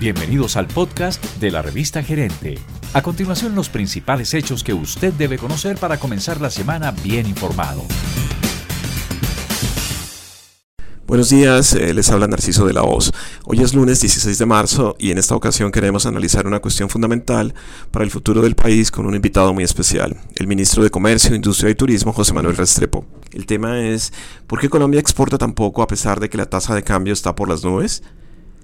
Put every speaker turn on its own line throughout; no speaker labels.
Bienvenidos al podcast de la revista Gerente. A continuación, los principales hechos que usted debe conocer para comenzar la semana bien informado.
Buenos días, eh, les habla Narciso de la Voz. Hoy es lunes 16 de marzo y en esta ocasión queremos analizar una cuestión fundamental para el futuro del país con un invitado muy especial, el ministro de Comercio, Industria y Turismo, José Manuel Restrepo. El tema es, ¿por qué Colombia exporta tan poco a pesar de que la tasa de cambio está por las nubes?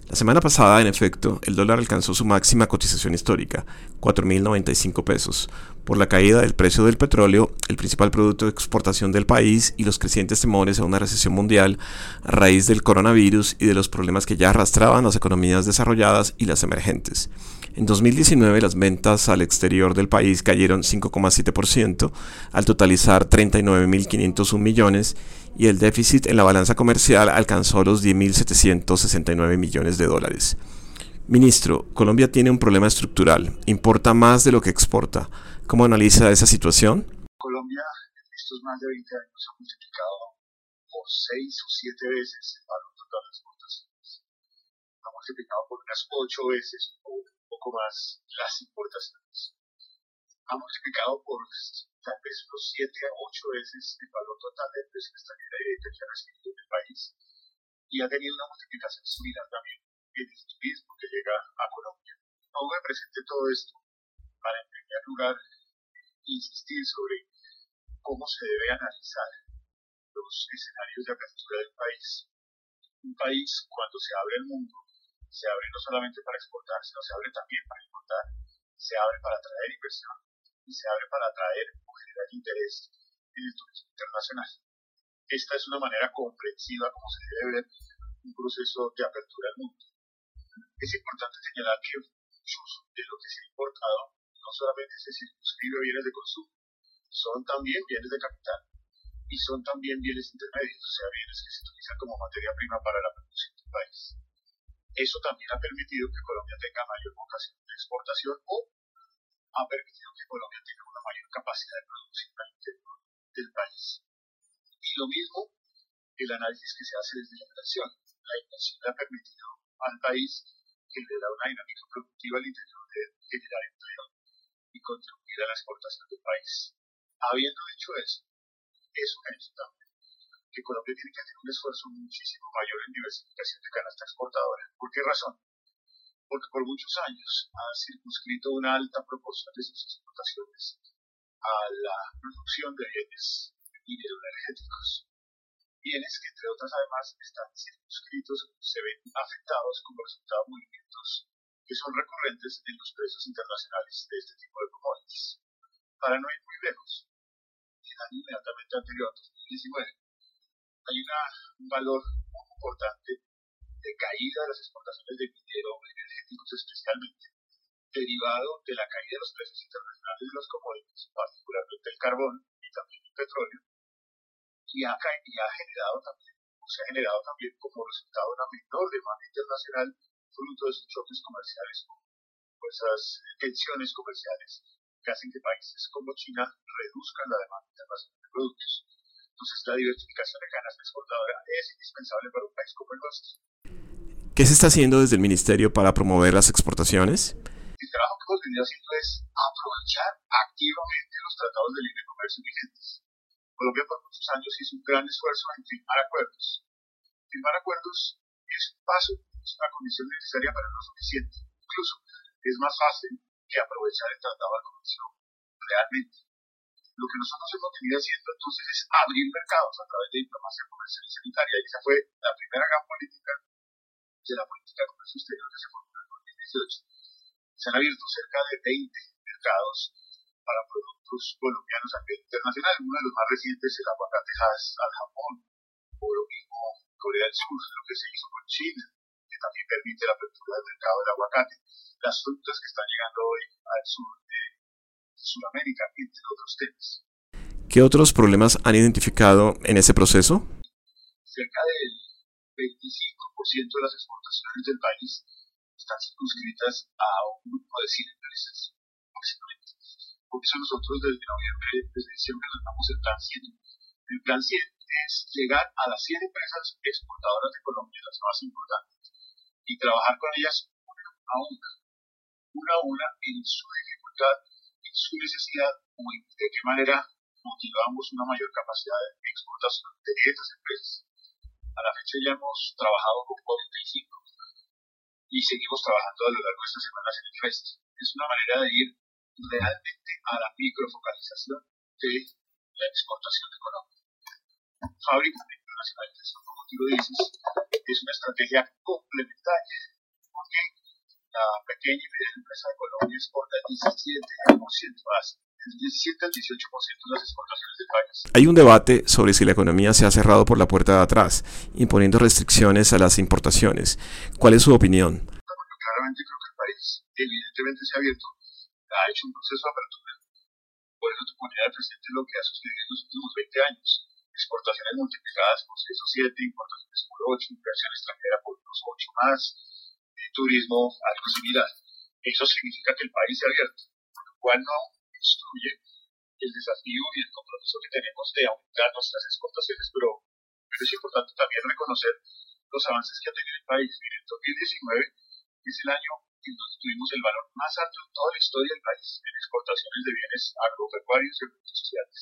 La semana pasada, en efecto, el dólar alcanzó su máxima cotización histórica, 4.095 pesos, por la caída del precio del petróleo, el principal producto de exportación del país y los crecientes temores a una recesión mundial a raíz del coronavirus y de los problemas que ya arrastraban las economías desarrolladas y las emergentes. En 2019 las ventas al exterior del país cayeron 5,7% al totalizar 39.501 millones y el déficit en la balanza comercial alcanzó los 10.769 millones de dólares. Ministro, Colombia tiene un problema estructural, importa más de lo que exporta. ¿Cómo analiza esa situación?
Colombia en estos más de 20 años ha multiplicado por 6 o 7 veces el valor total de las exportaciones. Ha multiplicado por unas 8 veces o un poco más las importaciones. Ha multiplicado por tal vez unos 7 a 8 veces el valor total de inversión extranjera directa que ha recibido el país y ha tenido una multiplicación similar también el turismo que llega a Colombia. No me presente todo esto para en primer lugar insistir sobre cómo se debe analizar los escenarios de apertura del país. Un país cuando se abre el mundo, se abre no solamente para exportar, sino se abre también para importar, se abre para atraer inversión y se abre para atraer o generar interés en el turismo internacional. Esta es una manera comprensiva como se debe ver un proceso de apertura al mundo. Es importante señalar que muchos de lo que se ha importado no solamente se circunscribe a bienes de consumo, son también bienes de capital y son también bienes intermedios, o sea, bienes que se utilizan como materia prima para la producción del país. Eso también ha permitido que Colombia tenga mayor vocación de exportación o ha permitido que Colombia tenga una mayor capacidad de producción al interior del país. Y lo mismo el análisis que se hace desde la inversión. La inversión le ha permitido al país generar una dinámica productiva al interior de generar empleo y contribuir a la exportación del país. Habiendo dicho eso, es un hecho también que Colombia tiene que hacer un esfuerzo muchísimo mayor en diversificación de canasta exportadora. ¿Por qué razón? porque por muchos años ha circunscrito una alta proporción de sus exportaciones a la producción de bienes energéticos. Bienes que, entre otras, además, están circunscritos, se ven afectados como resultado de movimientos que son recurrentes en los precios internacionales de este tipo de commodities. Para no ir muy lejos, el año inmediatamente anterior, 2019, hay una, un valor muy importante de caída de las exportaciones de minero energéticos especialmente, derivado de la caída de los precios internacionales de los commodities, particularmente el carbón y también el petróleo, y ha, y ha generado también, o se ha generado también como resultado una menor demanda internacional fruto de esos choques comerciales o esas tensiones comerciales que hacen que países como China reduzcan la demanda internacional de productos. Entonces, la diversificación de canasta exportadora es indispensable para un país como el nuestro.
¿Qué se está haciendo desde el Ministerio para promover las exportaciones?
El trabajo que hemos venido haciendo es aprovechar activamente los tratados de libre comercio vigentes. Colombia por años hizo un gran esfuerzo en firmar acuerdos. Firmar acuerdos es un paso, es una condición necesaria, pero no suficiente. Incluso es más fácil que aprovechar el tratado de comercio realmente. Lo que nosotros hemos venido haciendo entonces es abrir mercados a través de diplomacia comercial y sanitaria. Y esa fue la primera gran política de la política de comercio exterior que se formuló en 2018. Se han abierto cerca de 20 mercados para productos colombianos a nivel internacional. Uno de los más recientes es el aguacate al Japón, o lo mismo Corea del Sur, lo que se hizo con China, que también permite la apertura del mercado del aguacate. Las frutas que están llegando hoy al sur de Sudamérica, entre otros temas.
¿Qué otros problemas han identificado en ese proceso?
Cerca del 25% de las exportaciones del país están circunscritas a un grupo de 100 empresas. Por eso nosotros desde noviembre, desde diciembre, lanzamos el Plan 100. El Plan 100 es llegar a las 100 empresas exportadoras de Colombia, las más importantes, y trabajar con ellas a una, una a una en su dificultad, en su necesidad o en de qué manera motivamos una mayor capacidad de exportación de estas empresas. A la fecha ya hemos trabajado con 45 y seguimos trabajando a lo largo de estas semanas en el FEST. Es una manera de ir realmente a la microfocalización de la exportación de Colombia. Fábrica de internacionalización, como tú lo dices, es una estrategia complementaria, porque la pequeña y media empresa de Colombia exporta el 17% más, el 17 al 18% de las exportaciones del país.
Hay un debate sobre si la economía se ha cerrado por la puerta de atrás, imponiendo restricciones a las importaciones. ¿Cuál es su opinión?
claramente creo que el país evidentemente se ha abierto, ha hecho un proceso de apertura. Por eso te al presente lo que ha sucedido en los últimos 20 años. Exportaciones multiplicadas por 6 o 7, importaciones por 8, inversión extranjera por unos 8 más, turismo algo similar. Eso significa que el país se ha abierto, lo cual no destruye el desafío y el compromiso que tenemos de aumentar nuestras exportaciones, pero, pero es importante también reconocer los avances que ha tenido el país. Miren, en 2019 es el año en donde tuvimos el valor más alto en toda la historia del país en exportaciones de bienes agropecuarios y sociales.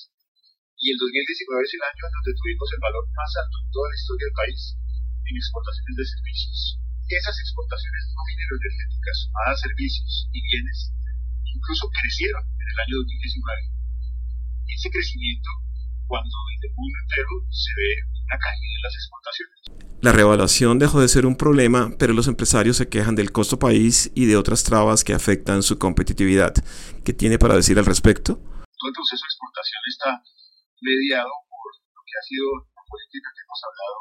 Y el 2019 es el año en donde tuvimos el valor más alto en toda la historia del país en exportaciones de servicios. Esas exportaciones no energéticas a servicios y bienes incluso crecieron en el año 2019. Ese crecimiento, cuando en el mundo entero se ve una caída en las exportaciones.
La revaluación dejó de ser un problema, pero los empresarios se quejan del costo país y de otras trabas que afectan su competitividad. ¿Qué tiene para decir al respecto?
Todo el proceso de exportación está mediado por lo que ha sido la política que hemos hablado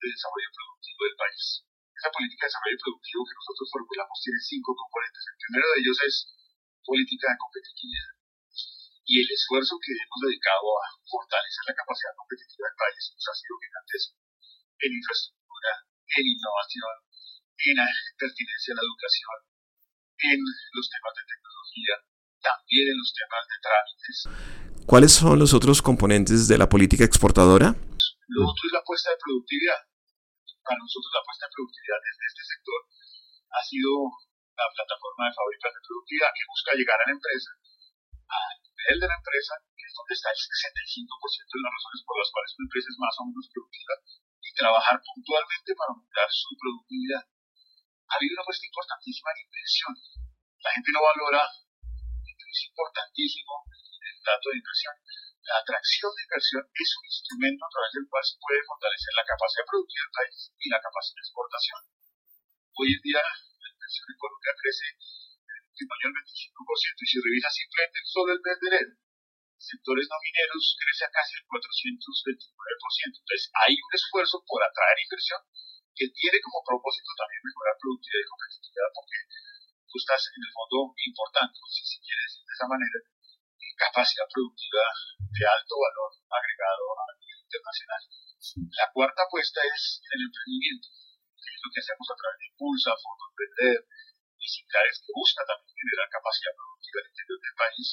de desarrollo productivo del país. Esa política de desarrollo productivo que nosotros formulamos tiene cinco componentes. El primero de ellos es política de competitividad. Y el esfuerzo que hemos dedicado a fortalecer la capacidad competitiva del país pues, ha sido gigantesco en infraestructura en innovación, en la pertinencia a la educación, en los temas de tecnología, también en los temas de trámites.
¿Cuáles son los otros componentes de la política exportadora?
Lo otro es la apuesta de productividad. Para nosotros la apuesta de productividad desde este sector ha sido la plataforma de fábricas de productividad que busca llegar a la empresa, al nivel de la empresa, que es donde está el 65% de las razones por las cuales una empresa es más o menos productiva, trabajar puntualmente para aumentar su productividad. Ha habido una cuestión importantísima en inversión. La gente no valora, es importantísimo el dato de inversión. La atracción de inversión es un instrumento a través del cual se puede fortalecer la capacidad productiva del país y la capacidad de exportación. Hoy en día la inversión en Colombia crece en el último año al 25% y si revisa simplemente solo el mes de enero, sectores no mineros crece a casi el 429%. Entonces, hay un esfuerzo por atraer inversión que tiene como propósito también mejorar productividad y competitividad, porque tú estás en el fondo importante, si quieres decir de esa manera, capacidad productiva de alto valor agregado a nivel internacional. La cuarta apuesta es el emprendimiento, que es lo que hacemos a través de Impulsa, Fondo Emprender, y Siclares, que busca también generar capacidad productiva al interior del país.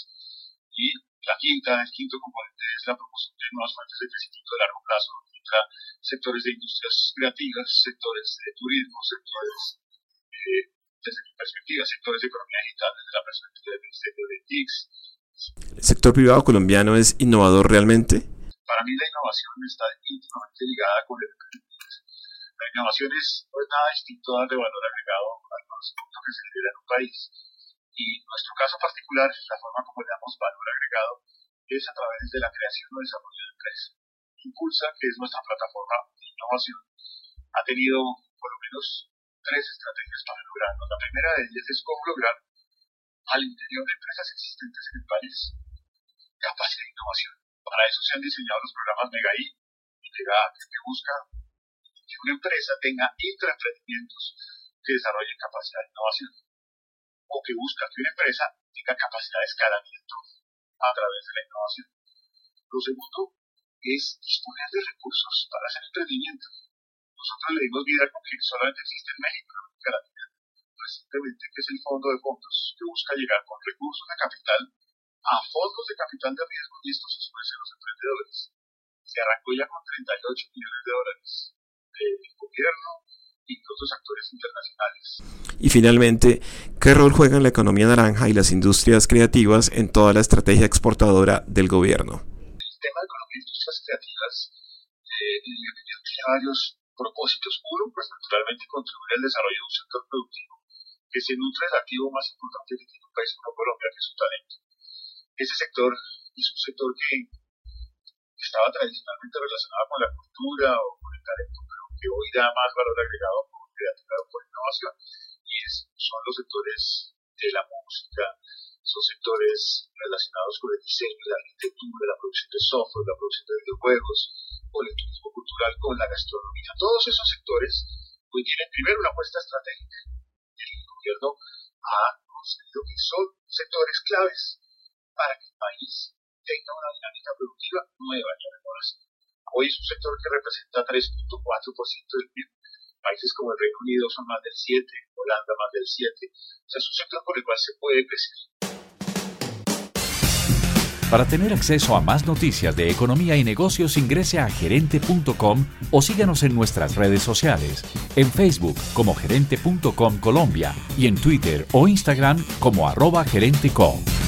Y la quinta, el quinto componente es la promoción de nuevas fuentes de crecimiento de largo plazo, contra sectores de industrias creativas, sectores de turismo, sectores, eh, desde mi perspectiva, sectores de economía digital, desde la perspectiva del Ministerio de TICS.
¿El sector privado colombiano es innovador realmente?
Para mí la innovación está íntimamente ligada con el emprendimiento. La innovación es, no es nada distinto a darle valor agregado conocimiento que se genera en un país y nuestro caso particular, la forma como le damos valor agregado es a través de la creación o desarrollo de empresas. Impulsa, que es nuestra plataforma de innovación, ha tenido por lo menos tres estrategias para lograrlo. La primera de ellas es cómo lograr al interior de empresas existentes en el país capacidad de innovación. Para eso se han diseñado los programas MEGAI y MEGA, que busca que una empresa tenga intraemprendimientos que desarrollen capacidad de innovación o que busca que una empresa tenga capacidad de escalamiento a través de la innovación. Lo segundo es disponer de recursos para hacer emprendimiento. Nosotros le dimos vida con que solamente existe en México, en América Latina, recientemente, que es el Fondo de Fondos, que busca llegar con recursos de capital a fondos de capital de riesgo y estos ofrecen los emprendedores. Se arrancó ya con 38 millones de dólares del gobierno y otros actores internacionales nacionales.
Y finalmente, ¿qué rol juegan la economía naranja y las industrias creativas en toda la estrategia exportadora del gobierno?
El tema de economía e industrias creativas, eh, tiene varios propósitos. Uno, pues naturalmente contribuir al desarrollo de un sector productivo que se nutre del activo más importante que tiene un país como Colombia, que es su talento. Ese sector es un sector que estaba tradicionalmente relacionado con la cultura o con el talento, hoy da más valor agregado por creatividad por innovación. Y son los sectores de la música, son sectores relacionados con el diseño, la arquitectura, la producción de software, la producción de videojuegos, o el turismo cultural con la gastronomía. Todos esos sectores pues, tienen primero una apuesta estratégica. El gobierno ha considerado que son sectores claves para que el país tenga una dinámica productiva nueva en la renovación. Hoy es un sector que representa 3.4% del PIB. Países como el Reino Unido son más del 7, Holanda más del 7. O sea, es un sector por el cual se puede crecer.
Para tener acceso a más noticias de economía y negocios ingrese a gerente.com o síganos en nuestras redes sociales, en Facebook como gerente.com Colombia y en Twitter o Instagram como arroba gerente.com.